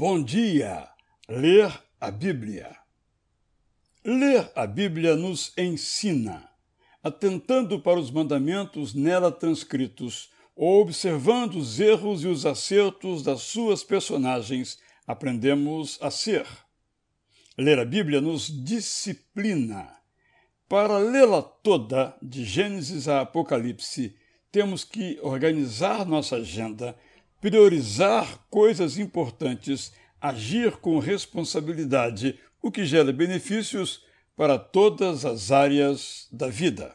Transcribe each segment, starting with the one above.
Bom dia! Ler a Bíblia. Ler a Bíblia nos ensina, atentando para os mandamentos nela transcritos, ou observando os erros e os acertos das suas personagens, aprendemos a ser. Ler a Bíblia nos disciplina. Para lê-la toda, de Gênesis a Apocalipse, temos que organizar nossa agenda priorizar coisas importantes, agir com responsabilidade, o que gera benefícios para todas as áreas da vida.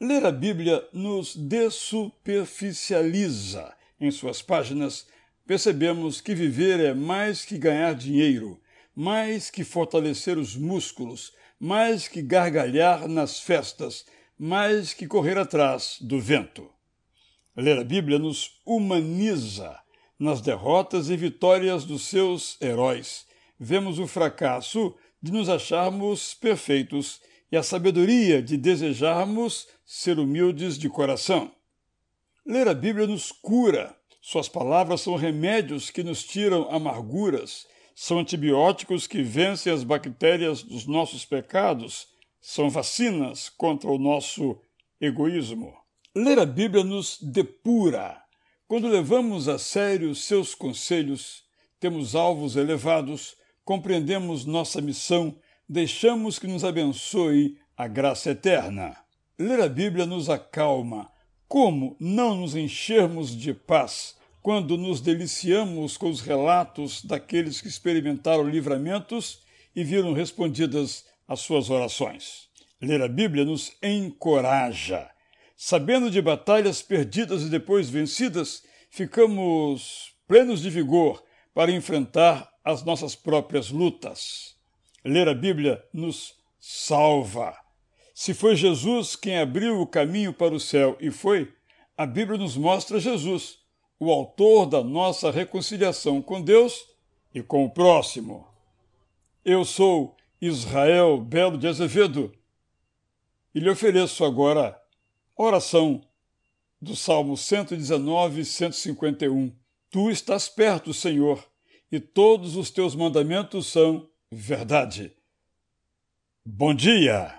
Ler a Bíblia nos dessuperficializa. Em suas páginas, percebemos que viver é mais que ganhar dinheiro, mais que fortalecer os músculos, mais que gargalhar nas festas, mais que correr atrás do vento. Ler a Bíblia nos humaniza. Nas derrotas e vitórias dos seus heróis, vemos o fracasso de nos acharmos perfeitos e a sabedoria de desejarmos ser humildes de coração. Ler a Bíblia nos cura. Suas palavras são remédios que nos tiram amarguras, são antibióticos que vencem as bactérias dos nossos pecados, são vacinas contra o nosso egoísmo. Ler a Bíblia nos depura. Quando levamos a sério seus conselhos, temos alvos elevados, compreendemos nossa missão, deixamos que nos abençoe a graça eterna. Ler a Bíblia nos acalma. Como não nos enchermos de paz quando nos deliciamos com os relatos daqueles que experimentaram livramentos e viram respondidas as suas orações? Ler a Bíblia nos encoraja Sabendo de batalhas perdidas e depois vencidas, ficamos plenos de vigor para enfrentar as nossas próprias lutas. Ler a Bíblia nos salva. Se foi Jesus quem abriu o caminho para o céu, e foi, a Bíblia nos mostra Jesus, o autor da nossa reconciliação com Deus e com o próximo. Eu sou Israel Belo de Azevedo e lhe ofereço agora Oração do Salmo 119, 151. Tu estás perto, Senhor, e todos os teus mandamentos são verdade. Bom dia!